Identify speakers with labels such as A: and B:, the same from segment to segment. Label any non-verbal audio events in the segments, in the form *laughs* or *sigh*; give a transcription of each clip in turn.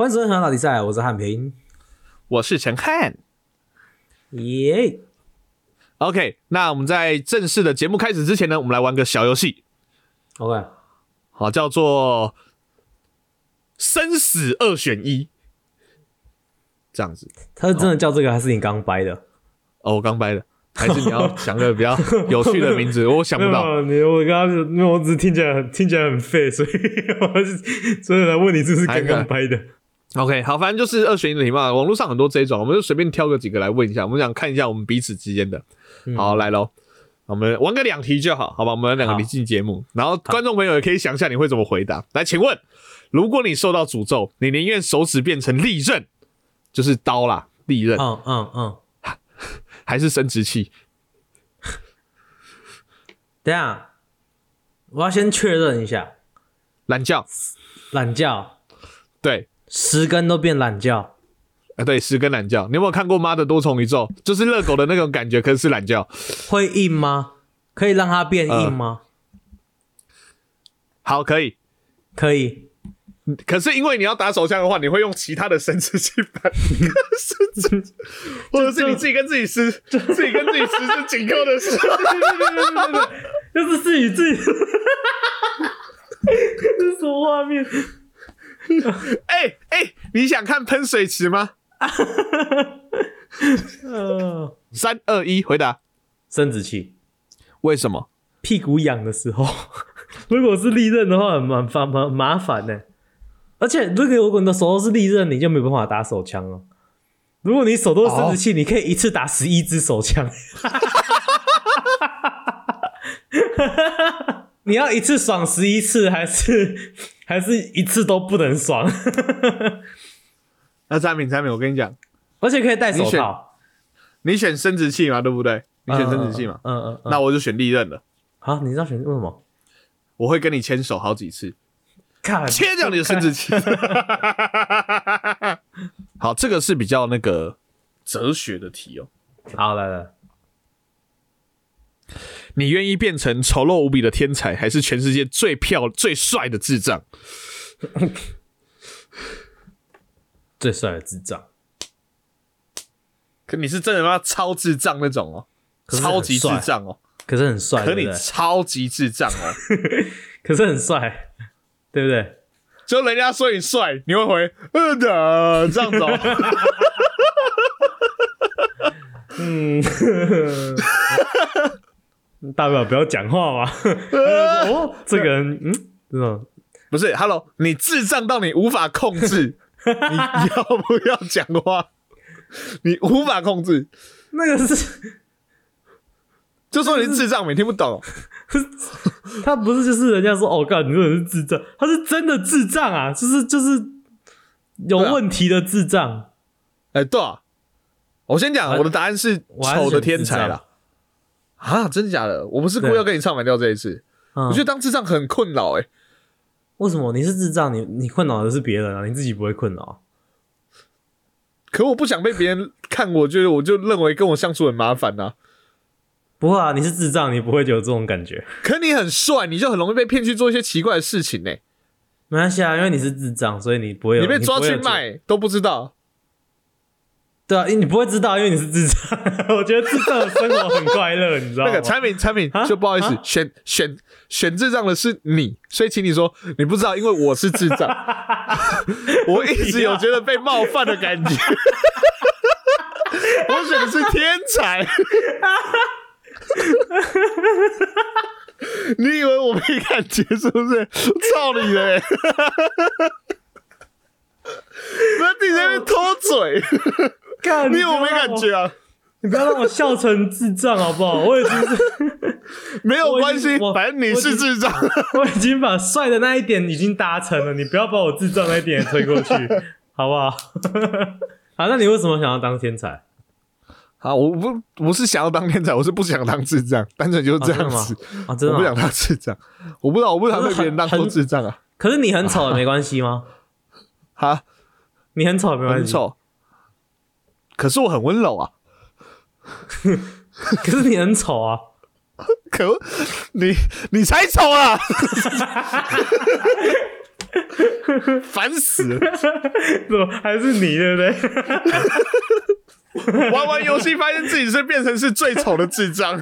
A: 欢迎收看老比赛，我是汉平。
B: 我是陈汉。
A: 耶、
B: OK，那我们在正式的节目开始之前呢，我们来玩个小游戏
A: ，OK，
B: 好，叫做生死二选一，这样子。
A: 他是真的叫这个，还是你刚掰的？
B: 哦，我刚掰的，还是你要想个比较 *laughs* 有趣的名字？我想不到。
A: 你我刚刚因为我只是听起来很听起来很废，所以 *laughs* 所以来问你，这是刚刚掰的。
B: OK，好，反正就是二选一的题嘛，网络上很多这种，我们就随便挑个几个来问一下，我们想看一下我们彼此之间的。好，来喽，我们玩个两题就好，好吧？我们两个题进节目，然后观众朋友也可以想一下你会怎么回答。来，请问，如果你受到诅咒，你宁愿手指变成利刃，就是刀啦，利刃，
A: 嗯嗯嗯，*laughs*
B: 还是生殖器？*laughs*
A: 等一下，我要先确认一下，
B: 懒觉，
A: 懒觉
B: 对，
A: 十根都变懒觉，
B: 啊对，十根懒觉。你有没有看过《妈的多重宇宙》？就是热狗的那种感觉，可是是懒觉。
A: 会硬吗？可以让它变硬吗？
B: 好，可以。
A: 可以。
B: 可是因为你要打手枪的话，你会用其他的生殖器把你的生殖，*laughs* *laughs* 或者是你自己跟自己撕，自己跟自己撕是紧扣的时候，*laughs*
A: 就是自己自己，这是什么画面？*laughs*
B: 哎哎，你想看喷水池吗？
A: 呃，*laughs*
B: 三二一，回答。
A: 生殖器，
B: 为什么？
A: 屁股痒的时候，*laughs* 如果是利刃的话，很麻烦麻麻烦呢。而且，如果如果你的手都是利刃，你就没有办法打手枪了。如果你手都是生殖器，你可以一次打十一支手枪。你要一次爽十一次，还是还是一次都不能爽？*laughs*
B: 那产品产品，我跟你讲，
A: 而且可以戴手
B: 你选
A: 套。
B: 你选生殖器嘛，对不对？你选生殖器嘛，
A: 嗯嗯嗯。
B: 那我就选利刃了。
A: 好，你知道选为什么？
B: 我会跟你牵手好几次，
A: 看
B: 切掉你的生殖器。*laughs* 好，这个是比较那个哲学的题哦。
A: 好，来来，
B: 你愿意变成丑陋无比的天才，还是全世界最漂最帅的智障？
A: 最帅的智障，
B: 可你是真的吗？超智障那种哦，超级智障哦，
A: 可是很帅，
B: 可你？超级智障哦。*laughs*
A: 可是很帅，对不对？
B: 就人家说你帅，你会回嗯的这样子哦。*laughs*
A: 嗯，*laughs* 大不了不要讲话嘛。*laughs* 哦，这个人，嗯，真的
B: 不是，Hello，你智障到你无法控制，*laughs* 你要不要讲话？你无法控制，
A: 那个是
B: 就说你是智障，你听不懂。*laughs*
A: 他不是就是人家说哦，干你这个人是智障，他是真的智障啊，就是就是有问题的智障。
B: 哎、对啊，我先讲，
A: 我
B: 我的答案是
A: 我
B: 丑的天才啦。啊，真的假的？我不是故意要跟你唱反调这一次。
A: 嗯
B: 我觉得当智障很困扰哎、
A: 为什么你是智障？你你困扰的是别人啊，你自己不会困扰。
B: 可我不想被别人看我，觉得我就认为跟我相处很麻烦呐、
A: 不会啊，你是智障，你不会有这种感觉。
B: 可你很帅，你就很容易被骗去做一些奇怪的事情呢、
A: 没关系啊，因为你是智障，所以你不会有
B: 你被抓去卖都不知道。
A: 对啊，你不会知道，因为你是智障。我觉得智障的生活很快乐，你知道吗？
B: 那个产品产品
A: 啊
B: 就不好意思
A: 啊，
B: 选选选智障的是你，所以请你说你不知道，因为我是智障，*laughs* 我一直有觉得被冒犯的感觉。我选的是天才，*laughs* 你以为我没感觉是不是？操你的、欸！*laughs* 那你在那边偷嘴，
A: 干
B: 你以为我没感觉？啊？
A: 你不要让我笑成智障好不好？我已经是，*laughs*
B: 没有关系反正你是智障。*laughs*
A: 我已经把帅的那一点已经达成了，你不要把我智障那一点也推过去，好不好？*laughs* 好，那你为什么想要当天才？
B: 好，我不我是想要当天才，我是不想当智障，单纯就是这样子。
A: 啊，真的吗？
B: 我不想当智障，我不知道，我不想被别人当做智障啊！
A: 可是你很丑也没关系吗？
B: 哈，
A: 你很丑也没关系，
B: 很丑，可是我很温柔啊！*laughs*
A: 可是你很丑啊！
B: 可你你才丑啊！烦死了！
A: 怎么还是你对不对？
B: 玩完游戏发现自己是变成是最丑的智障，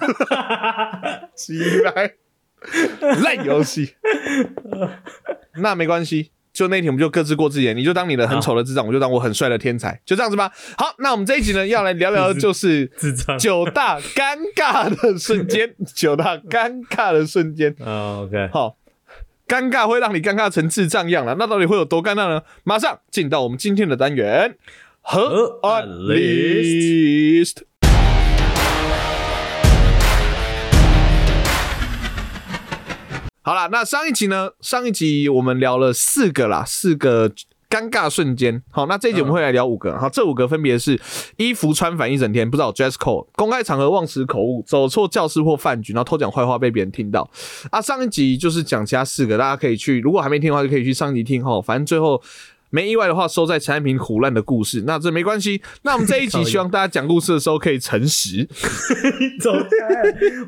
B: *laughs* 起来烂游戏。那没关系，就那天我们就各自过自己的，你就当你的很丑的智障，我就当我很帅的天才，就这样子吧。好，那我们这一集呢，要来聊聊的就是九大尴尬的瞬间，九大尴尬的瞬间。*laughs*
A: 啊，OK，
B: 好，尴尬会让你尴尬成智障样了，那到底会有多尴尬呢？马上进到我们今天的单元。和
A: 和
B: on
A: on
B: list。好啦，那上一集呢？上一集我们聊了四个啦，四个尴尬瞬间。好，那这一集我们会来聊五个。好，这五个分别是衣服穿反一整天，不知道 dress code，公开场合忘词口误，走错教室或饭局，然后偷讲坏话被别人听到。啊，上一集就是讲其他四个，大家可以去，如果还没听的话，就可以去上一集听哈。反正最后没意外的话，收在陈安平虎烂的故事，那这没关系。那我们这一集 *laughs* 希望大家讲故事的时候可以诚实。
A: 你 *laughs* 走开！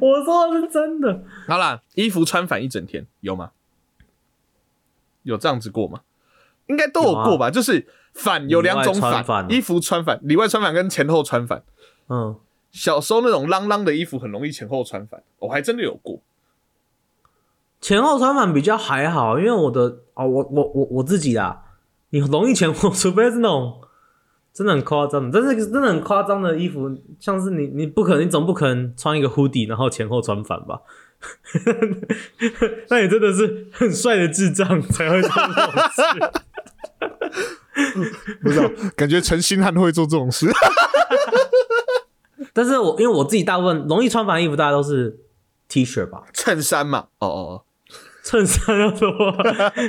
A: 我说的是真的。
B: 好啦，衣服穿反一整天有吗？有这样子过吗？应该都有过吧。就是反有两种反衣服穿反，里外穿反跟前后穿反。
A: 嗯，
B: 小时候那种啷啷的衣服很容易前后穿反，我还真的有过。
A: 前后穿反比较还好，因为我的哦，我我我我自己啦，你容易前后，除非是那种真的很夸张的，但是真的很夸张的衣服，像是你你不可能，你总不可能穿一个 hoodie 然后前后穿反吧？*laughs* 那你真的是很帅的智障才会做这种事。*laughs*
B: 不知道，感觉陈星汉会做这种事。*laughs*
A: 但是我因为我自己大部分容易穿反的衣服，大家都是 T 恤吧，
B: 衬衫嘛，哦哦哦，
A: 衬衫要怎么？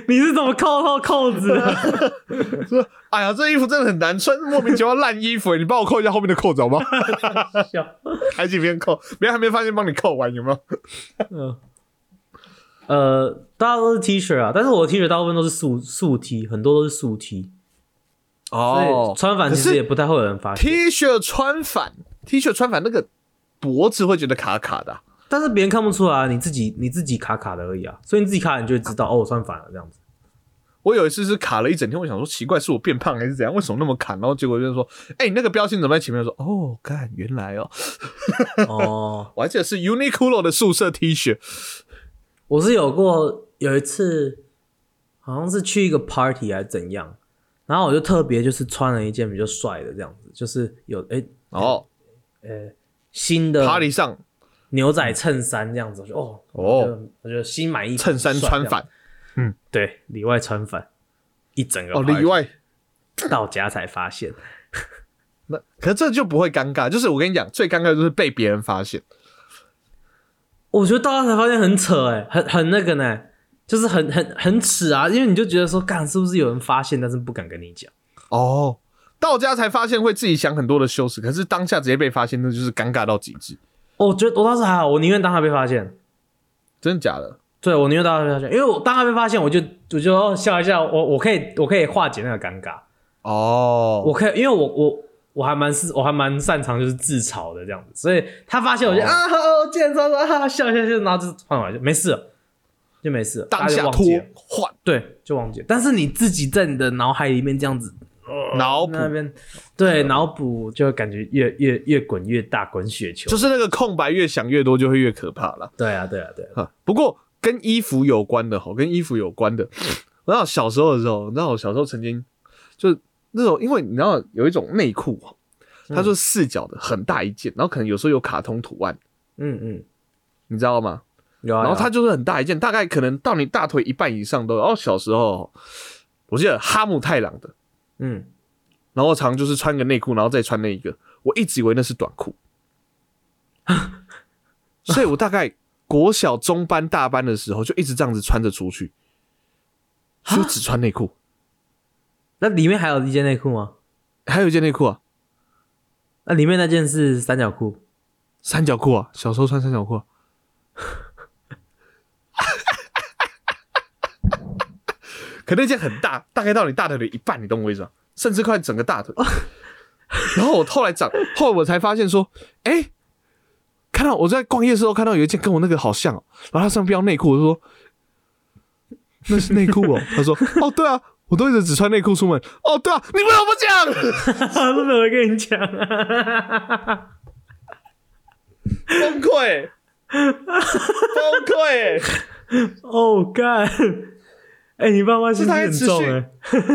A: 你是怎么扣到扣子的？*laughs*
B: 说，哎呀，这衣服真的很难穿，莫名其妙烂衣服，你帮我扣一下后面的扣子好吗？
A: 笑
B: 还几边扣，别人还没发现帮你扣完，有没有？
A: 嗯，呃，大家都是 T 恤啊，但是我的 T 恤大部分都是素素 T，很多都是素 T，哦穿反其实也不太会有人发现。
B: T 恤穿反，T 恤穿反那个脖子会觉得卡卡的啊、
A: 但是别人看不出来啊，你自己你自己卡卡的而已啊，所以你自己卡，你就会知道哦，我穿反了这样子。
B: 我有一次是卡了一整天，我想说奇怪，是我变胖还是怎样？为什么那么卡？然后结果就是说，哎、你那个标签怎么在前面？说哦，干，原来哦，
A: 哦，*laughs*
B: 我还记得是 Uniqlo 的宿舍 T 恤，
A: 我是有过有一次，好像是去一个 party 还是怎样，然后我就特别就是穿了一件比较帅的这样子，就是有哎、
B: 哦
A: 新的
B: ，Party 上
A: 牛仔衬衫这样子，我就哦
B: 哦。
A: 我就我觉得新买衣服
B: 衬衫穿反，嗯。
A: 对，里外穿反，一整个
B: 哦，里外。
A: 到家才发现，*laughs*
B: 那可是这就不会尴尬，就是我跟你讲，最尴尬的就是被别人发现。
A: 我觉得到家才发现很扯哎、很很那个呢，就是很很很耻啊，因为你就觉得说，干是不是有人发现，但是不敢跟你讲。
B: 哦，到家才发现会自己想很多的羞耻，可是当下直接被发现，那就是尴尬到极致。
A: 哦我觉得我倒是还好，我宁愿当他被发现。
B: 真的假的？
A: 对，我宁愿当他被发现，因为我当他被发现，我就我就哦笑一下，我我可以我可以化解那个尴尬，
B: 哦，
A: 我可以，因为我我我还蛮是我还蛮擅长就是自嘲的这样子，所以他发现我就、
B: 哦
A: 啊哦健身啊笑笑笑，然后就换回来就没事了，就没事了，大家
B: 当下脱换
A: 对，就忘记了。但是你自己在你的脑海里面这样子
B: 脑补
A: 那，边，对脑补就会感觉越越越滚越大，滚雪球。
B: 就是那个空白越想越多，就会越可怕了。
A: 对啊，对啊，对啊。
B: 哈，不过跟衣服有关的哈，跟衣服有关的，*laughs* 我知道小时候的时候，你知道我小时候曾经就是那种，因为你知道有一种内裤，它就是四角的，很大一件，然后可能有时候有卡通图案，
A: 嗯嗯，
B: 你知道吗？
A: 有啊。有啊
B: 然后它就是很大一件，大概可能到你大腿一半以上都有。然后小时候，我记得哈姆太郎的，
A: 嗯，
B: 然后我常就是穿个内裤，然后再穿那一个，我一直以为那是短裤，*laughs* 所以我大概国小中班、大班的时候就一直这样子穿着出去，就只穿内裤，
A: 那里面还有一件内裤吗？
B: 还有一件内裤啊，
A: 那里面那件是三角裤。
B: 三角裤啊，小时候穿三角裤、啊。*laughs* 可那件很大，大概到你大腿的一半，你懂我意思吗？甚至快整个大腿。*laughs* 然后我后来长，后来我才发现说，哎、看到我在逛夜的时候看到有一件跟我那个好像、哦，然后它上面标内裤，我就说，那是内裤哦。*laughs* 他说：“哦，对啊，我都一直只穿内裤出门。”哦，对啊，你为什么不讲？
A: 都没有人跟你讲啊！*laughs*
B: 崩溃，崩溃！
A: 哦，干！哎，你爸妈心机很重哎，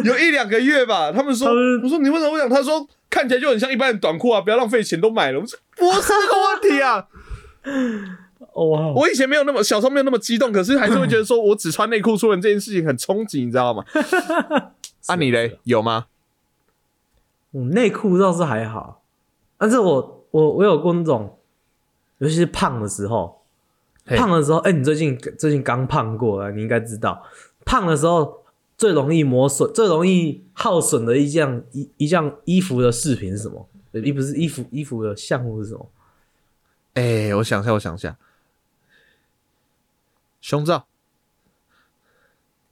B: 有一两个月吧。他们说，我说你为什么不讲？他说看起来就很像一般的短裤啊，不要浪费钱，都买了。我说不是这个问题啊。*laughs*
A: 哇！
B: 我以前没有那么小时候没有那么激动，可是还是会觉得说我只穿内裤出门这件事情很冲击，你知道吗？*laughs* 啊，你嘞有吗？
A: 嗯，内裤倒是还好，但是我我我有过那种，尤其是胖的时候，胖的时候，哎，你最近最近刚胖过啊，你应该知道，胖的时候最容易磨损、最容易耗损的一件一一件衣服的饰品是什么？衣不是衣服衣服的项目是什么？
B: 哎，我想一下，我想一下。胸罩，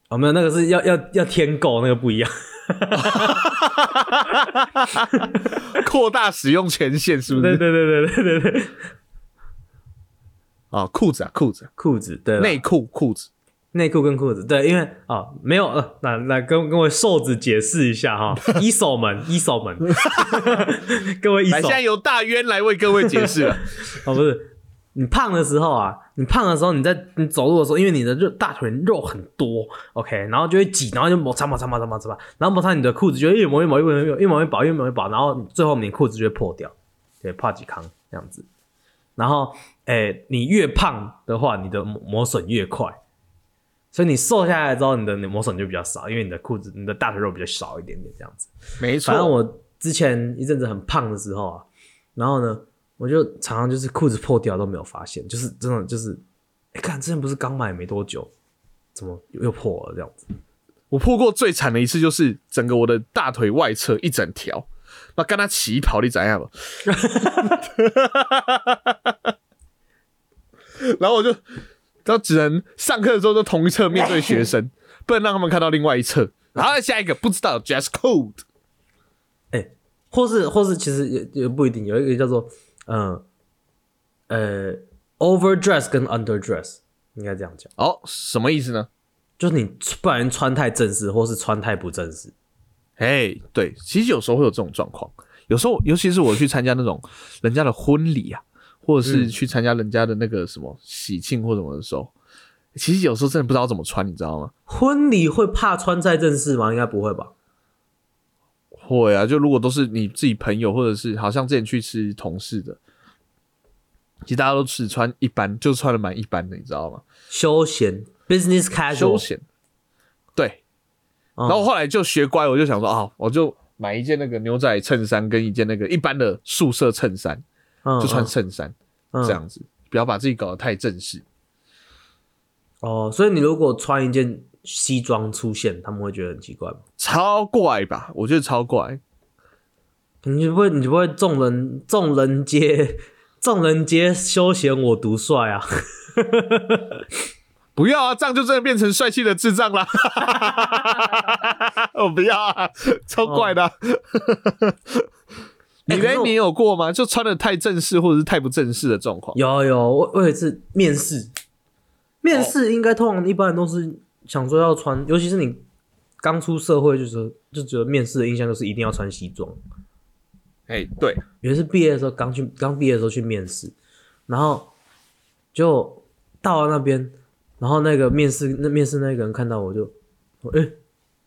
A: 哦，没有，那个是要要要添购，那个不一样，*laughs*
B: 扩大使用权限是不是？
A: 对对对对对对对。
B: 哦，裤子啊，裤子，
A: 裤子，对，
B: 内裤，裤子，
A: 内裤跟裤子，对，因为啊，没有，呃，那来跟各位瘦子解释一下哈，一手门，一手门，*laughs* 各位一手，
B: 现在由大渊来为各位解释了，*laughs*
A: 哦，不是。你胖的时候啊，你胖的时候，你在你走路的时候，因为你的肉大腿肉很多，OK，然后就会挤，然后就摩擦摩擦摩擦摩擦，然后摩擦你的裤子，就会越磨越磨越磨越磨越薄越磨越薄，然后最后你裤子就会破掉，对，怕几康这样子。然后，哎，你越胖的话，你的磨损越快，所以你瘦下来之后，你的磨损就比较少，因为你的裤子你的大腿肉比较少一点点这样子。
B: 没错。
A: 反正我之前一阵子很胖的时候啊，然后呢。我就常常就是裤子破掉都没有发现，就是真的就是，哎，看之前不是刚买没多久，怎么又破了这样子？
B: 我破过最惨的一次就是整个我的大腿外侧一整条，那跟他起跑你怎样吧？*laughs* 然后我就，然后只能上课的时候都同一侧面对学生，不能让他们看到另外一侧。然后下一个不知道 dress code，
A: 哎，或是或是其实也也不一定，有一个叫做。嗯，呃，overdress 跟 underdress 应该这样讲
B: 哦，什么意思呢？
A: 就是你不然穿太正式，或是穿太不正式。
B: 哎，对，其实有时候会有这种状况。有时候，尤其是我去参加那种人家的婚礼啊，或者是去参加人家的那个什么喜庆或什么的时候，其实有时候真的不知道怎么穿，你知道吗？
A: 婚礼会怕穿太正式吗？应该不会吧。
B: 会啊，就如果都是你自己朋友，或者是好像之前去吃同事的，其实大家都只穿一般，就穿的蛮一般的，你知道吗？
A: 休闲，business casual，
B: 休闲。对。然后后来就学乖，我就想说啊，我就买一件那个牛仔衬衫，跟一件那个一般的宿舍衬衫，就穿衬衫这样子，不要把自己搞得太正式。
A: 哦，所以你如果穿一件。西装出现，他们会觉得很奇怪吗？
B: 超怪吧，我觉得超怪。
A: 你不会，你不会众人众人皆众人皆休闲，我独帅啊！*laughs*
B: 不要啊，这样就真的变成帅气的智障了。我 *laughs* 不要啊，超怪的。你嘞，你有过吗？就穿的太正式，或者是太不正式的状况？
A: 有有，我我有一次面试，面试应该通常一般人都是。想说要穿，尤其是你刚出社会，就是就觉得面试的印象就是一定要穿西装。
B: 哎，对，
A: 有一次毕业的时候，刚去刚毕业的时候去面试，然后就到了那边，然后那个面试那面试那个人看到我就，哎，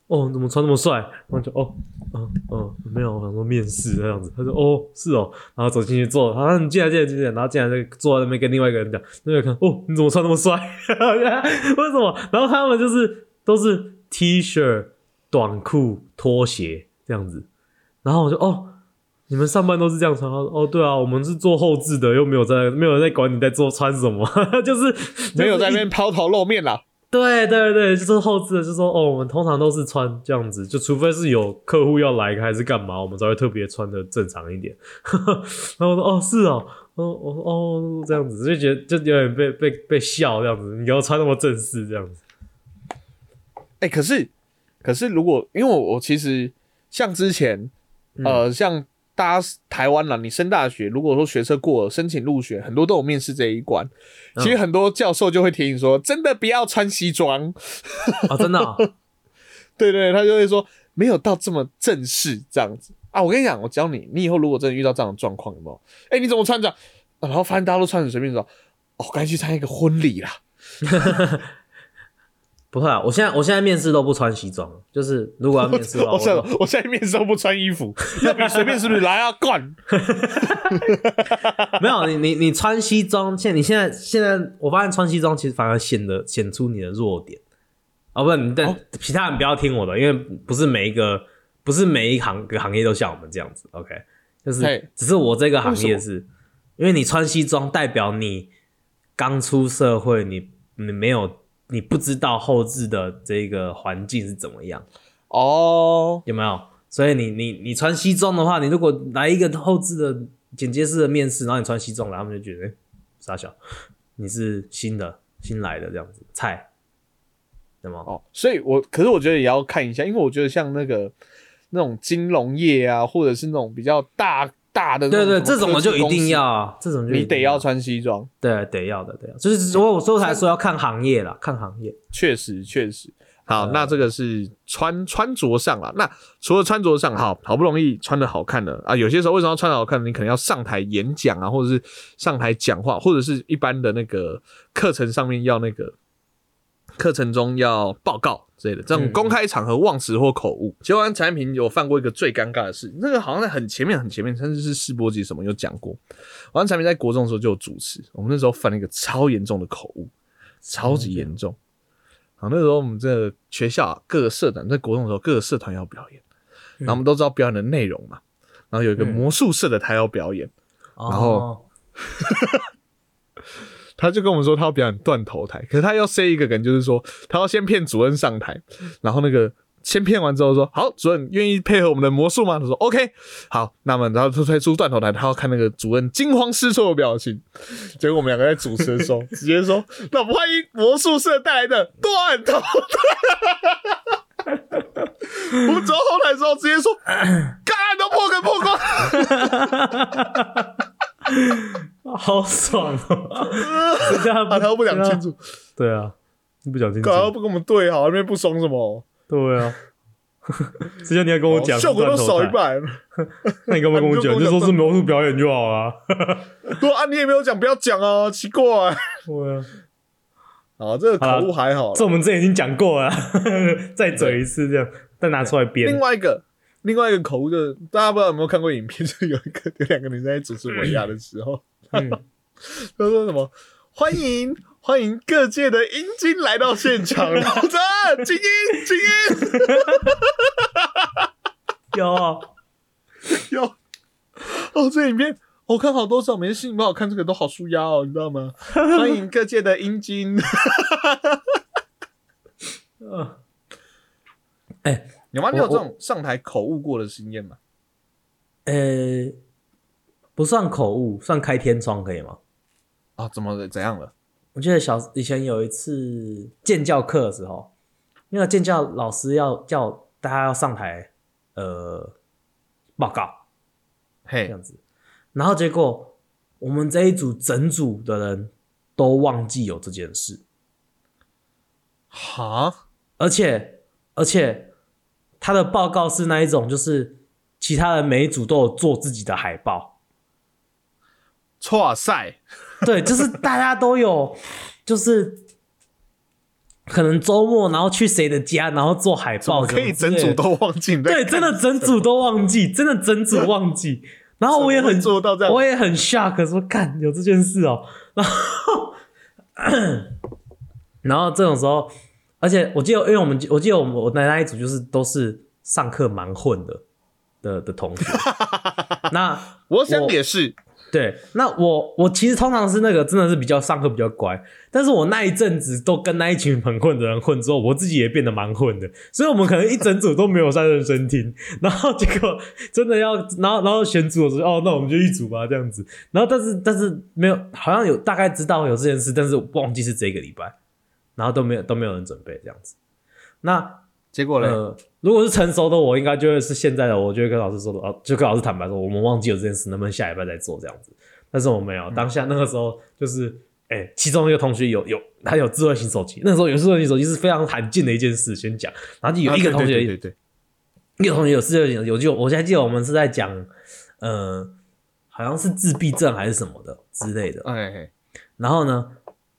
A: 哦，怎么穿那么帅？然后就哦，嗯嗯，没有，我想说面试这样子。他说哦，是哦，然后走进去坐，他说你进来进来进来，然后进来就坐在那边跟另外一个人讲，那个看哦，你怎么穿那么帅？*laughs* 为什么？然后他们就是都是 T 恤、短裤、拖鞋这样子，然后我就哦。你们上班都是这样穿？他说哦，对啊，我们是做后置的，又没有在，没有人在管你在做穿什么，*laughs* 就是
B: 没有在那边抛头露面啦。
A: 对对对，就是后置的，就说哦，我们通常都是穿这样子，就除非是有客户要来还是干嘛，我们才会特别穿的正常一点。*laughs* 然后我说哦，是哦，哦哦哦，这样子就觉得就有点被被被笑这样子，你要穿那么正式这样子。
B: 哎，可是可是如果因为我我其实像之前呃像。大家台湾啦，你升大学，如果说学测过了，申请入学，很多都有面试这一关。其实很多教授就会提醒说，真的不要穿西装。
A: 啊，真的、*laughs* 哦，
B: 对对，他就会说没有到这么正式这样子啊。我跟你讲，我教你，你以后如果真的遇到这样的状况，有没有？哎，你怎么穿着、啊然后发现大家都穿很随便的时候，哦，该去参加一个婚礼啦。*laughs*
A: 不会啊！我现在我现在面试都不穿西装，就是如果要面试的话，*laughs*
B: 我现在
A: 我
B: 我现在面试都不穿衣服，要比随便是不是？来啊，干！*laughs*
A: 没有你你你穿西装，现你现在现在我发现穿西装其实反而显得显出你的弱点。哦，不，你但、其他人不要听我的，因为不是每一个不是每一行个行业都像我们这样子。OK，就是只是我这个行业是，因为你穿西装代表你刚出社会，你你没有你不知道后置的这个环境是怎么样。
B: 哦，
A: 有没有？所以你你你穿西装的话，你如果来一个后置的剪接式的面试，然后你穿西装来，他们就觉得哎，傻、小，你是新的新来的这样子菜，对吗？
B: 哦，所以我可是我觉得也要看一下，因为我觉得像那个那种金融业啊，或者是那种比较大大的
A: 对对，这种我就一定要啊，这种就
B: 你得要穿西装，
A: 对，得要的，得要。就是我我说才说要看行业啦，看行业。
B: 确实确实。好，
A: 呃
B: 那这个是穿穿着上啊。那除了穿着上，好好不容易穿的好看的啊，有些时候为什么要穿的好看呢？你可能要上台演讲啊，或者是上台讲话，或者是一般的那个课程上面要那个课程中要报告之类的，这种
A: 嗯
B: 公开场合忘词或口误。结完产品有犯过一个最尴尬的事，那个好像在很前面很前面，甚至是试播集什么有讲过。完产品在国中的时候就有主持，我们那时候犯了一个超严重的口误，超级严重。好，那时候我们这个学校、啊、各个社团在国中的时候，各个社团要表演，然后我们都知道表演的内容嘛。然后有一个
A: 嗯
B: 魔术社的他要表演，
A: 然
B: 后 *laughs* 他就跟我们说他要表演断头台，可是他要 say 一个梗，就是说他要先骗主任上台，然后那个先骗完之后说好，主任愿意配合我们的魔术吗？他说 OK，好，那么然后他推出断头台，他要看那个主任惊慌失措的表情。结果我们两个在主持的时候，*laughs* 直接说那我们欢迎魔术社带来的断头台。我们走到后台之后，直接说干都破梗破光。*laughs*
A: 好爽哦！*laughs* 人家
B: 啊，他又不讲清楚，
A: 对啊，你不讲清楚
B: 干，他不跟我们对好，那边不爽什么，
A: 对啊。*laughs* 之前你还跟我讲
B: 效果都少一
A: 半，*laughs* 那你干嘛跟我讲？
B: 你就
A: 说是魔术表演就好了。
B: 对啊，你也没有讲，不要讲啊，奇怪。
A: 对啊，
B: 啊，这个口误还好啦
A: 这我们之前已经讲过了，再嘴一次这样，再拿出来编
B: 另。外一个，另外一个口误就是，大家不知道有没有看过影片，就有一个有两个女生在主持尾牙的时候，
A: 嗯，
B: 他说什么欢迎欢迎各界的阴茎来到现场，然后这精英精英。
A: 有。啊，
B: 有。哦，这影片我看好多次，每次心情不好看这个都好舒压哦，你知道吗？欢迎各界的阴茎，
A: 嗯，哎，
B: 有吗？你有
A: 我。
B: 这种上台口误过的经验吗？
A: 呃，不算口误，算开天窗可以吗？
B: 啊，怎么？怎样了？
A: 我记得小以前有一次建教课的时候，那个建教老师要叫大家要上台，呃，报告
B: 嘿这，
A: 样子，然后结果我们这一组整组的人都忘记有这件事，
B: 哈，
A: 而且而且他的报告是那一种，就是其他人每一组都有做自己的海报，
B: 哇塞，*laughs*
A: 对，就是大家都有，就是可能周末然后去谁的家，然后做海报，
B: 可以整组都忘记
A: 对，真的整组都忘记，*laughs* 真的整组忘记。然后我也很
B: 做到这样
A: 我也很 shock，说干有这件事哦。然后，*coughs* 然后这种时候，而且我记得，因为我们我记得我们我的那一组就是都是上课蛮混的的的同学。*laughs* 那
B: 我想
A: 我
B: 也是，
A: 对，那我我其实通常是那个真的是比较上课比较乖，但是我那一阵子都跟那一群很混的人混之后，我自己也变得蛮混的，所以我们可能一整组都没有在认真听，然后结果 *laughs* 真的要，然后然后选组的时候，哦，那我们就一组吧这样子，然后但是但是没有，好像有大概知道有这件事，但是忘记是这个礼拜，然后都没有都没有人准备这样子，那
B: 结果呢？
A: 呃，如果是成熟的我，应该就会是现在的我，就会跟老师说的，哦，就跟老师坦白说，我们忘记了这件事，能不能下礼拜再做这样子？但是我没有，当下那个时候就是，哎、其中一个同学有有他有智慧型手机，那时候有智慧型手机是非常罕见的一件事，先讲，然后就有一个同学，
B: 啊对对对对
A: 一个同学有智慧型，有就我现在记得我们是在讲，呃，好像是自闭症还是什么的之类的，
B: 对，哎，
A: 然后呢，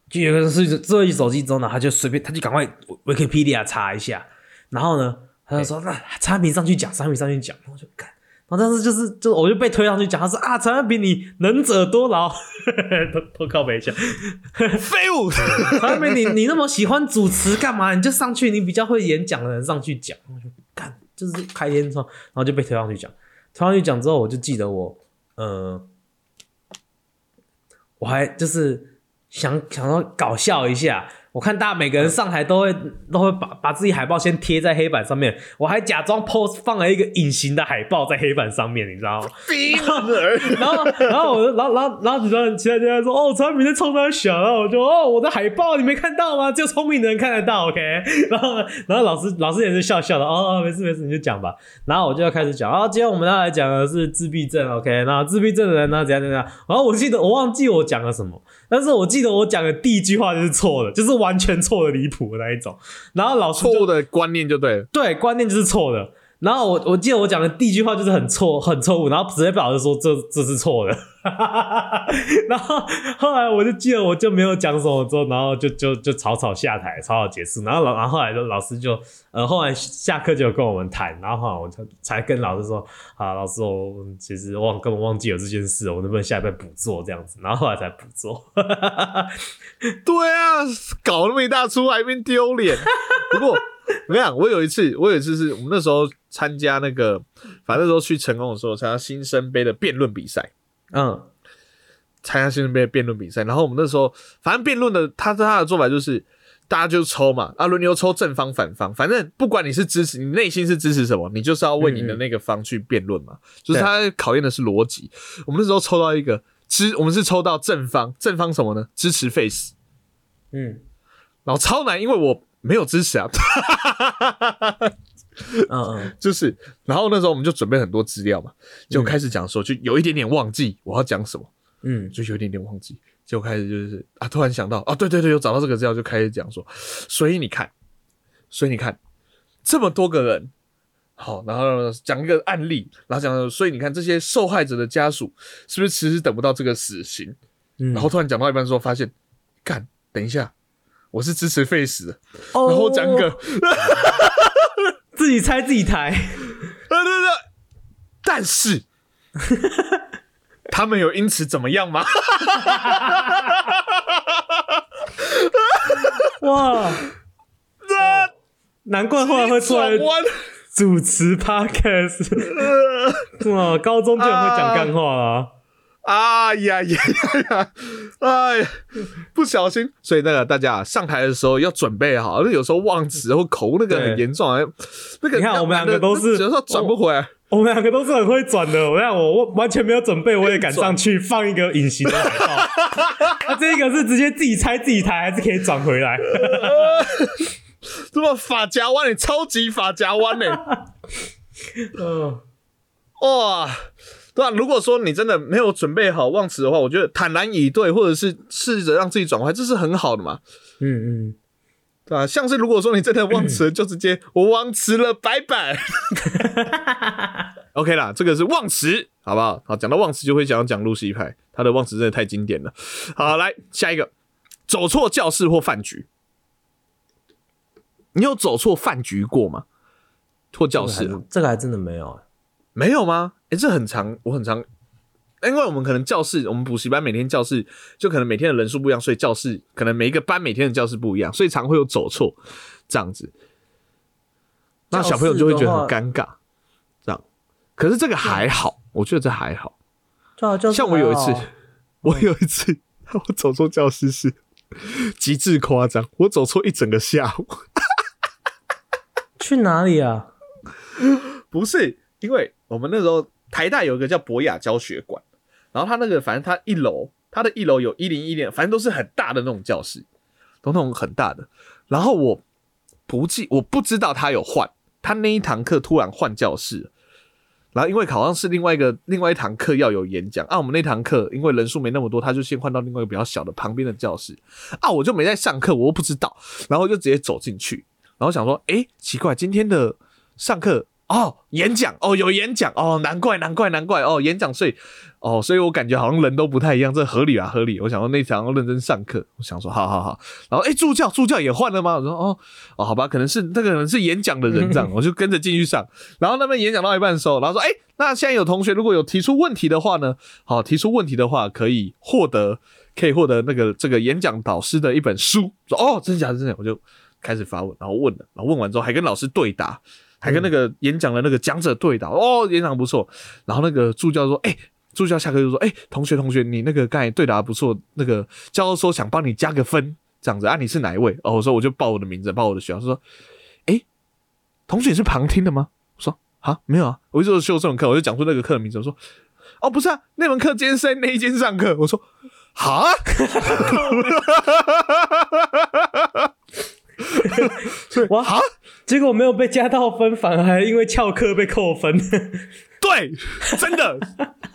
A: 就有个人是智慧型手机之后呢，他就随便他就赶快 Wikipedia 查一下，然后呢，他就说那产品上去讲，产品上去讲，然后我就干，然后但是就是就我就被推上去讲，他说啊，产品你能者多劳，*laughs* 偷偷靠背一下，*laughs*
B: 废物，
A: 产品你你那么喜欢主持干嘛？你就上去，你比较会演讲的人上去讲，我就干就是开天窗，然后就被推上去讲，推上去讲之后，我就记得我呃。我还就是想想要搞笑一下，我看大家每个人上台都会都会把把自己海报先贴在黑板上面，我还假装 pose 放了一个隐形的海报在黑板上面，你知道吗？然后然后我就然后然后然后其他人其他人在说哦，产品在冲他小，然后我就哦我的海报你没看到吗？只有聪明的人看得到，OK？*laughs* 然后然后老师老师也是笑笑的，哦哦没事没事你就讲吧。然后我就要开始讲，啊今天我们要来讲的是自闭症，OK？那自闭症的人呢怎样怎样？然后我记得我忘记我讲了什么，但是我记得我讲的第一句话就是错的，就是完全错的离谱的那一种。然后老师就
B: 错误的观念就对了。
A: 对，观念就是错的。然后我我记得我讲的第一句话就是很错很错误，然后直接被老师说这这是错的。*laughs* 然后后来我就记得我就没有讲什么，之后然后就就就草草下台，草草结束。然后老然后后来就老师就呃后来下课就有跟我们谈，然后后来我就才跟老师说啊，老师我其实忘根本忘记有这件事，我能不能下一拜补做这样子？然后后来才补做。*laughs*
B: 对啊，搞那么一大出还变丢脸。不过我跟你讲，我有一次，我有一次是我们那时候参加那个，反正那时候去成功的时候参加新生杯的辩论比赛，
A: 嗯
B: 参加新生杯的辩论比赛。然后我们那时候反正辩论的，他他的做法就是大家就抽嘛，啊轮流抽正方反方，反正不管你是支持你内心是支持什么，你就是要为你的那个方去辩论嘛，就是他考验的是逻辑。我们那时候抽到一个支，我们是抽到正方，正方什么呢？支持 face。
A: 嗯
B: 然后超难，因为我没有支持啊，*laughs*
A: 嗯嗯。
B: 就是，然后那时候我们就准备很多资料嘛，就开始讲说就有一点点忘记我要讲什么，
A: 嗯。
B: 就有一点点忘记，就开始就是啊，突然想到，啊，对对对，有找到这个资料，就开始讲说，所以你看，所以你看，这么多个人，好，然后讲一个案例，然后讲到，所以你看这些受害者的家属是不是迟迟等不到这个死刑？
A: 嗯，
B: 然后突然讲到一半的时候，发现，干，等一下，我是支持废死的，
A: 哦
B: 然后讲一个。*laughs*
A: 自己猜自己抬。*laughs*
B: 对对对，但是他们有因此怎么样吗？*laughs*
A: 哇，难怪后来会出来，主持 podcast。哇，高中就很会讲干话啦。
B: 哎呀呀呀呀！哎，不小心，所以那个大家啊上台的时候要准备好，那有时候忘词或口误那个很严重啊。那个
A: 你看我们两个都是
B: 有时候转不回来。
A: 我们两个都是很会转的，我让我完全没有准备，我也敢上去放一个隐形的海报。*laughs* 那这个是直接自己拆自己台，还是可以转回来？*laughs*
B: 这么发夹弯，你超级发夹弯呢！
A: 嗯，*laughs*
B: 哇，对啊，如果说你真的没有准备好忘词的话，我觉得坦然以对，或者是试着让自己转回来，这是很好的嘛。
A: 嗯嗯，
B: 对吧、像是如果说你真的忘词了，就直接我忘词了，拜拜。*laughs* OK 啦，这个是忘词，好不好？好，讲到忘词就会想要讲露西派，他的忘词真的太经典了。好，来下一个，走错教室或饭局，你有走错饭局过吗？或教室、啊？
A: 这个还真的没有。
B: 没有吗？诶、这很长，我很长，因为我们可能教室，我们补习班每天教室就可能每天的人数不一样，所以教室可能每一个班每天的教室不一样，所以常会有走错这样子。那小朋友就会觉得很尴尬，这样。可是这个还好，我觉得这还好。
A: 对啊，就
B: 像我有一次，我有一次我走错教室是极致夸张，我走错一整个下午。*laughs*
A: 去哪里啊？
B: 不是，因为我们那时候台大有一个叫博雅教学馆，然后他那个反正他一楼，他的一楼有一零一零，反正都是很大的那种教室，都那种很大的。然后我不记，我不知道他有换，他那一堂课突然换教室，然后因为好像是另外一个另外一堂课要有演讲啊，我们那堂课因为人数没那么多，他就先换到另外一个比较小的旁边的教室啊，我就没在上课，我又不知道，然后就直接走进去，然后想说，诶，奇怪，今天的上课。哦，演讲哦，有演讲哦，难怪难怪难怪哦，演讲所以哦，所以我感觉好像人都不太一样，这合理啊合理。我想说那场要认真上课，我想说好好好，然后哎助教助教也换了吗？我说哦哦好吧，可能是那个人是演讲的人这样，*laughs* 我就跟着进去上。然后那边演讲到一半的时候，然后说哎，那现在有同学如果有提出问题的话呢，好提出问题的话可以获得可以获得那个这个演讲导师的一本书。说哦真假的真假，我就开始发问，然后问了，然后问完之后还跟老师对答。还跟那个演讲的那个讲者对答哦，演讲不错。然后那个助教说：“哎，助教下课就说：哎，同学同学，你那个刚才对答不错。那个教授说想帮你加个分，这样子啊？你是哪一位？哦，我说我就报我的名字，报我的学校。说：哎，同学是旁听的吗？我说：啊，没有啊，我就修这门课，我就讲出那个课的名字。我说：哦，不是啊，那门课今天是在那一间上课。我说：哈。*laughs* ”
A: *laughs* 哇哈！结果没有被加到分，反而还因为翘课被扣分。
B: 对，真的，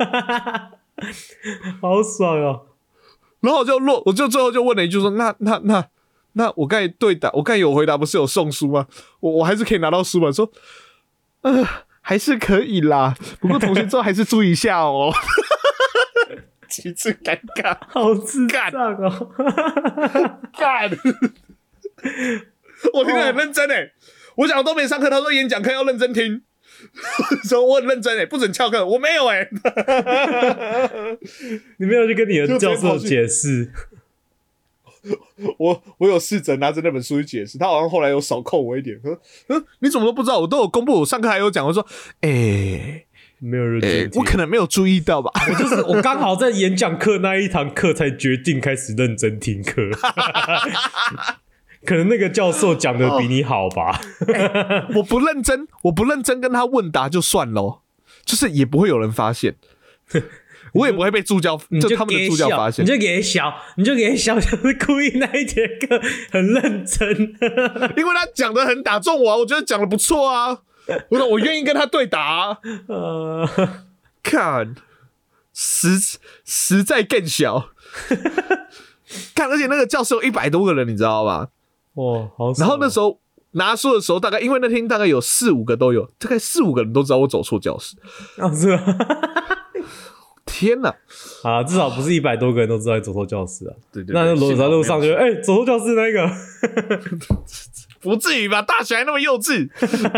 B: *laughs*
A: 好爽哦！
B: 然后我就落，我就最后就问了一句说：“那那那那，我刚才对答，我刚才有回答，不是有送书吗？我我还是可以拿到书吗？”说：“呃，还是可以啦，不过同学之后还是注意一下哦。”其次尴尬，
A: 好自干哦，
B: 干。*laughs* *laughs* 我听得很认真诶，我讲都没上课，他说演讲课要认真听，*laughs* 说我很认真诶，不准翘课，我没有诶，*laughs*
A: 你没有去跟你的教授解释？
B: 我我有试着拿着那本书去解释，他好像后来有少扣我一点，说嗯，你怎么都不知道？我都有公布，我上课还有讲，我说诶，
A: 没有认真，
B: 我可能没有注意到吧？
A: 我就是我刚好在演讲课那一堂课才决定开始认真听课。可能那个教授讲的比你好吧？
B: 我不认真，我不认真跟他问答就算喽，就是也不会有人发现，*laughs* 我也不会被助教，就他们的助教发现，
A: 你就给小，你就给小，就是故意那一节课很认真，*laughs*
B: 因为他讲的很打中我，我觉得讲的不错啊，我说我愿意跟他对答，*laughs* 呃，看实实在更小，看，而且那个教室有一百多个人，你知道吧？
A: 哇，好！
B: 然后那时候拿书的时候，大概因为那天大概有四五个都有，大概四五个人都知道我走错教室。
A: 啊？
B: 天哪！
A: 啊，至少不是一百多个人都知道你走错教室啊。
B: 对对。
A: 那走在路上就哎，走错教室那个，*laughs* *laughs*
B: 不至于吧？大学还那么幼稚，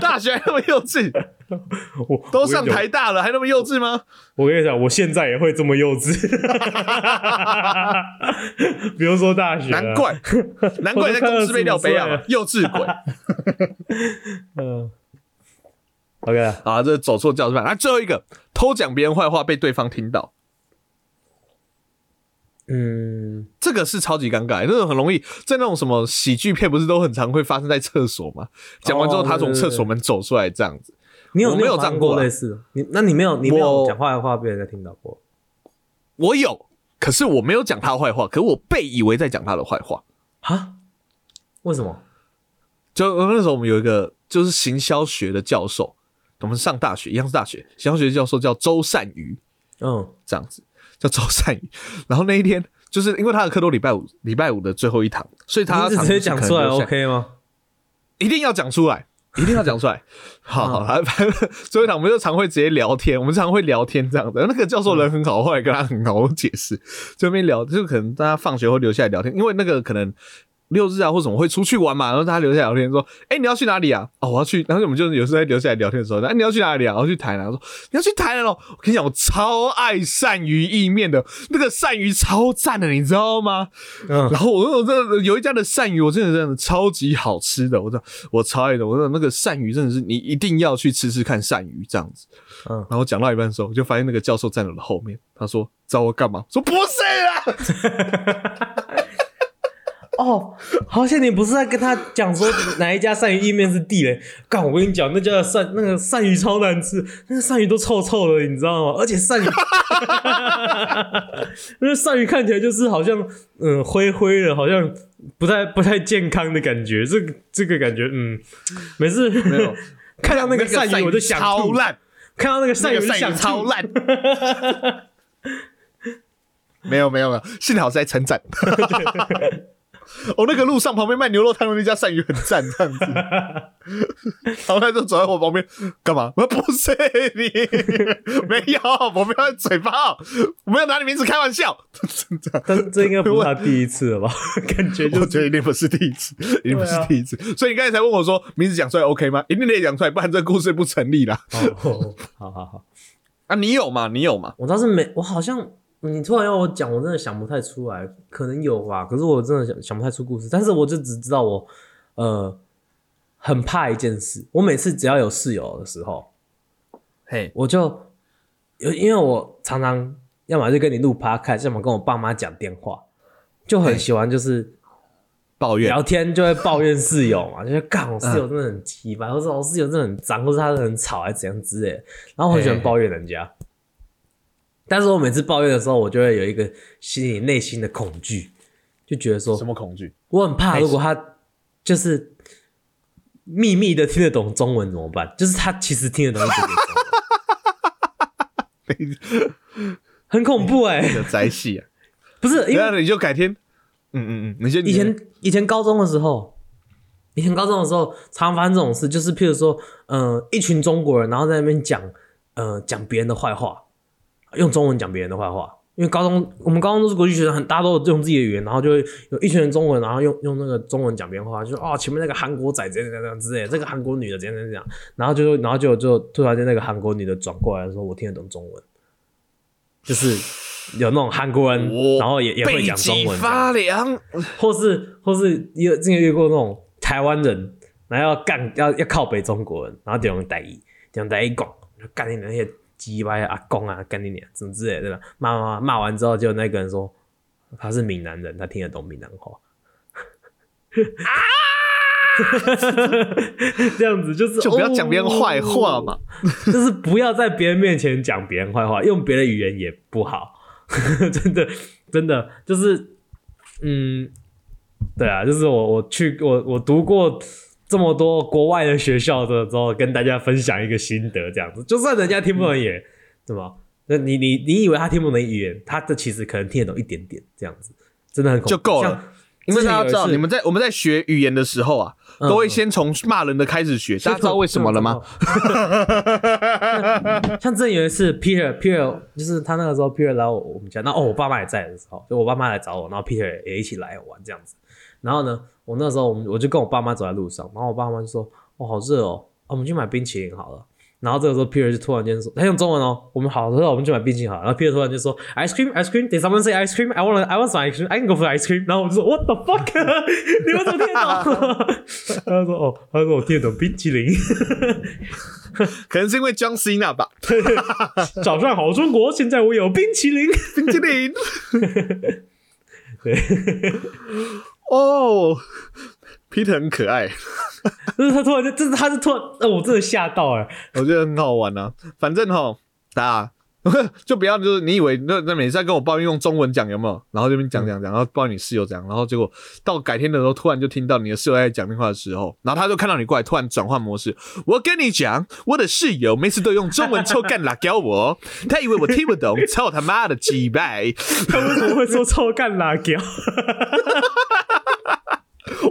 B: 大学还那么幼稚。我都上台大了，还那么幼稚吗？
A: 我跟你讲，我现在也会这么幼稚。*laughs* 比如说大学，
B: 难怪，*laughs* 难怪在公司被吊杯啊，幼稚鬼。*laughs*
A: 嗯，OK
B: 啊，这走错教室啊，最后一个偷讲别人坏话被对方听到。
A: 嗯，
B: 这个是超级尴尬，那种很容易在那种什么喜剧片，不是都很常会发生在厕所吗？讲完之后，他从厕所门走出来，这样子。
A: 你有
B: 没有讲
A: 过类似？你那你没有，你没有讲坏的话被人家听到过？
B: 我有，可是我没有讲他坏话，可我被以为在讲他的坏话
A: 啊？为什么？
B: 就那时候我们有一个就是行销学的教授，我们上大学一样是大学行销学教授叫周善瑜，
A: 嗯，
B: 这样子叫周善宇。然后那一天就是因为他的课都礼拜五，礼拜五的最后一堂，所以他
A: 直接讲出来 OK 吗？
B: 一定要讲出来。一定要讲出来，*laughs* 好好来，反正最后一堂我们就常会直接聊天，我们常会聊天这样子。那个教授人很好，后来跟他很好解释，这边聊就可能大家放学会留下来聊天，因为那个可能。六日啊，或什么会出去玩嘛？然后大家留下来聊天，说：“哎，你要去哪里啊？”哦，我要去。然后我们就有时候在留下来聊天的时候，哎，你要去哪里啊？然后去台南。说：“你要去台南哦。”我跟你讲，我超爱鳝鱼意面的，那个鳝鱼超赞的，你知道吗？嗯。然后我我这有一家的鳝鱼，我真的真的超级好吃的，我说我超爱的。我说那个鳝鱼真的是你一定要去吃吃看鳝鱼这样子。嗯。然后讲到一半的时候，我就发现那个教授站在我的后面，他说：“找我干嘛？”说：“不是啊。*laughs* ”
A: *laughs* 哦，好像你不是在跟他讲说哪一家鳝鱼意面是地雷？干，我跟你讲，那家的鳝那个鳝鱼超难吃，那个鳝鱼都臭臭的，你知道吗？而且鳝鱼，*laughs* 那个鳝鱼看起来就是好像嗯灰灰的，好像不太不太健康的感觉。这个这个感觉，嗯，每次
B: 没有 *laughs*
A: 看到那个鳝鱼我就想吐，
B: 超烂，
A: 看到那个鳝鱼就想吐
B: 鱼超。*laughs* 烂。没有没有没有，幸好是在称赞。哦，那个路上旁边卖牛肉汤的那家鳝鱼很赞，这样子。*laughs* 然后他就走在我旁边，干嘛？我说不是你，没有，我没有嘴巴，我没有拿你名字开玩笑。真的
A: 但这应该不是他第一次了吧？*laughs* 感觉就
B: 我觉得一定不是第一次，一定不是第一次。所以你刚才才问我说名字讲出来 OK 吗？一定得讲出来，不然这个故事不成立啦。
A: 哦，好好好，*laughs*
B: 啊，你有吗？你有吗？
A: 我倒是没，我好像你突然要我讲，我真的想不太出来，可能有吧，可是我真的想想不太出故事，但是我就只知道我呃很怕一件事，我每次只要有室友的时候，
B: 嘿，
A: 我就有因为我常常要么就跟你录 podcast，要么跟我爸妈讲电话，就很喜欢就是
B: 抱怨。
A: 聊天就会抱怨室友嘛，就是干我室友真的很鸡巴，或者我室友真的很脏，或者他很吵，还是怎样之类的。然后我很喜欢抱怨人家，但是我每次抱怨的时候，我就会有一个心里内心的恐惧，就觉得说
B: 什么恐惧？
A: 我很怕，如果他就是秘密的听得懂中文怎么办？就是他其实听得懂一点点中文，*laughs* 很恐怖哎、
B: 有宅系啊！
A: 不是因为
B: 你就改天，嗯嗯嗯，你先
A: 以前以前高中的时候，以前高中的时候，常发生这种事，就是譬如说，呃，一群中国人，然后在那边讲，呃，讲别人的坏话，用中文讲别人的坏话。因为高中我们高中都是国际学生，很大家都有用自己的语言，然后就会有一群人中文，然后用用那个中文讲别人话，就说哦前面那个韩国仔怎样怎样样之类，这个韩国女的怎样怎样然后就然后就就突然间那个韩国女的转过来说，我听得懂中文，就是有那种韩国人，然后也也会讲中文，
B: 发凉，
A: 或是或是有之前遇过那种台湾人，然后要干要要靠北中国人，然后就用台语，就用台语讲，就干你那些鸡巴阿公啊，干你娘怎么之类的，对吧？骂骂骂骂完之后，就那个人说他是闽南人，他听得懂闽南话。*laughs* 这样子就是
B: 就不要讲别人坏话嘛。
A: 哦就是不要在别人面前讲别人坏话，用别的语言也不好，*laughs* 真的真的就是，嗯，对啊，就是我我去我我读过这么多国外的学校的之后，跟大家分享一个心得，这样子，就算人家听不懂也，怎么？那你你你以为他听不懂语言，他这其实可能听得懂一点点，这样子，真的很恐怖
B: 就够了
A: 像
B: 因为大家知道，你们在我们在学语言的时候啊，
A: 嗯
B: 都会先从骂人的开始学。大家知道为什么了吗？？*laughs*
A: 像之前有一次，Peter Peter 就是他那个时候 Peter 来我我们家，那哦我爸妈也在的时候，就我爸妈来找我，然后 Peter 也一起来玩这样子。然后呢，我那时候我们我就跟我爸妈走在路上，然后我爸妈就说：“哦好热哦，啊我们去买冰淇淋好了。”然后这个时候 Peter 就突然间说，他用中文哦，我们好热，我们去买冰淇淋好了。然后 Peter 突然就说：“ice cream ice cream。” Did someone say ice cream? I want I want some ice cream. I can go for ice cream. 然后我就说：“What the fuck？*laughs* 你们怎么听得懂？” *laughs* 他就说：“哦，他说我听得懂冰淇淋。*laughs* ”
B: 可能是因为 John Cena 吧，
A: 早上好，中国！现在我有冰淇淋。
B: 冰淇淋。
A: 对，
B: 哦，Peter 很可爱，*laughs*
A: 就是他突然就，就是他是突然，呃，我真的吓到了、
B: 我觉得很好玩啊。反正哈，大家 *laughs* 就不要就是你以为那那每次在跟我抱怨用中文讲有没有？然后这边讲讲讲，然后抱怨你室友讲，然后结果到改天的时候，突然就听到你的室友在讲电话的时候，然后他就看到你过来，突然转换模式。我跟你讲，我的室友每次都用中文臭干辣椒我，他以为我听不懂，操他妈的鸡掰！
A: 他为什么会说臭干辣椒？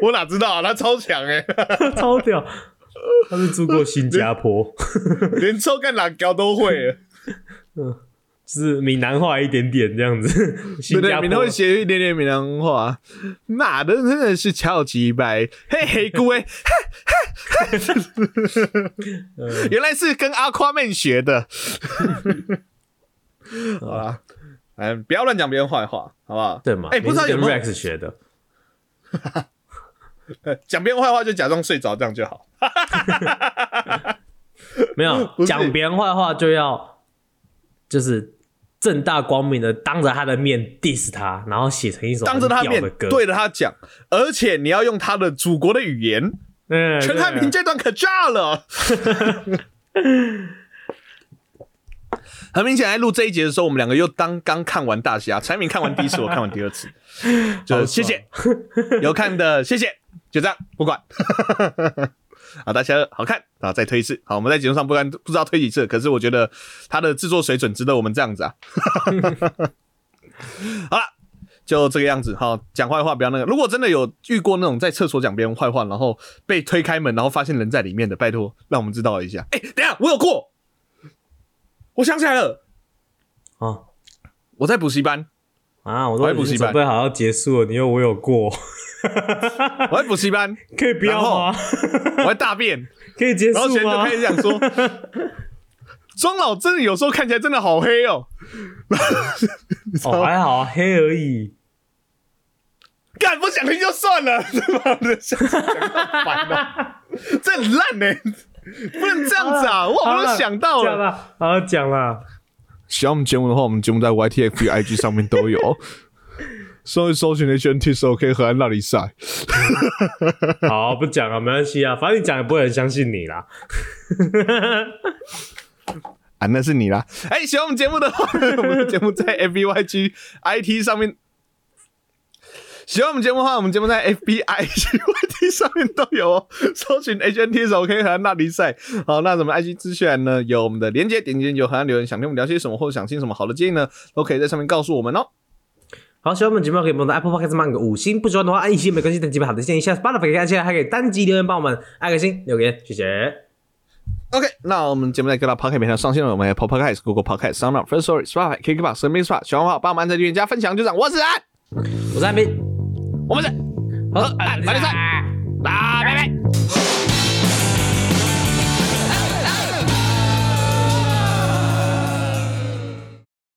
B: 我哪知道啊，他超强哎、
A: 超屌！他是住过新加坡，
B: 连臭干辣椒都会。
A: 就是闽南话一点点这样子。
B: 对 *laughs* 对，闽南会学一点点闽南话，妈的，真的是超级白，嘿嘿各位，*laughs*
A: 呃
B: 原来是跟阿夸妹学的。*laughs* 好啦，哎，不要乱讲别人坏话，好不好？
A: 对嘛？
B: 哎，不知道有没有
A: Rex 学的？
B: 呃讲别人坏话就假装睡着，这样就好。
A: 没有讲别人坏话就要就是正大光明的当着他的面 diss 他，然后写成一首
B: 当着他面对着他讲，而且你要用他的祖国的语言。
A: 嗯，
B: 陈汉平这段可炸了。*laughs* 很明显，在录这一节的时候，我们两个又当刚看完大侠，柴明看完第一次，我看完第二次，*laughs* 就谢谢有看的，谢谢，就这样，不管。好，大家好看啊，再推一次。好，我们在节目上不敢不知道推几次，可是我觉得它的制作水准值得我们这样子啊。*laughs* 好了，就这个样子。哈，讲坏话不要那个。如果真的有遇过那种在厕所讲别人坏话，然后被推开门，然后发现人在里面的，拜托让我们知道一下。哎，等下我有过，我想起来了啊，我在补习班
A: 啊，我在补习班，准备好要结束了，你又我有过。*laughs*
B: 我在补习班，
A: 可以不要吗？
B: 我在大便，
A: 可以结束吗？
B: 然后学就开始讲说，*laughs* 庄老真的有时候看起来真的好黑哦。
A: 哦，还好，黑而已。
B: 干不想听就算了，他妈的，讲烦了，这很烂呢，不能这样子啊！我好像想到了，
A: 好讲了。
B: 喜欢我们节目的话，我们节目在 YTF IG 上面都有。搜一搜寻 HNT 时候可以和那里赛。*laughs*
A: 好，不讲了，没关系啊，反正你讲也不会很相信你啦。*laughs*
B: 啊，那是你啦。哎，喜欢我们节目的话，*laughs* 我们的节目在 FBYG IT 上面。喜欢我们节目的话，我们节目在 FBIGYT 上面都有哦。搜寻 HNT 时候可以和那里赛。好，那什么 IG 资讯呢？有我们的连接，点击就和留言，想听我们聊些什么，或者想听什么好的建议呢，都可以在上面告诉我们哦。好，喜欢我们节目可以帮我们 Apple Podcast 按个五星，不喜欢的话按一星没关系，等几本好的建议，下次八的可以按起来，还可以单击留言帮我们按个星留言，谢谢。OK，那我们节目在各大 Podcast 平台上线了，我们 Apple Podcast、Google Podcast、Sound、First Story、Spotify、KKBox、s m i t Spot，喜欢的话帮我们按赞、留言、加分享，就这样。我是安，
A: 我是安斌，
B: 我们是好安，拜拜，拜拜。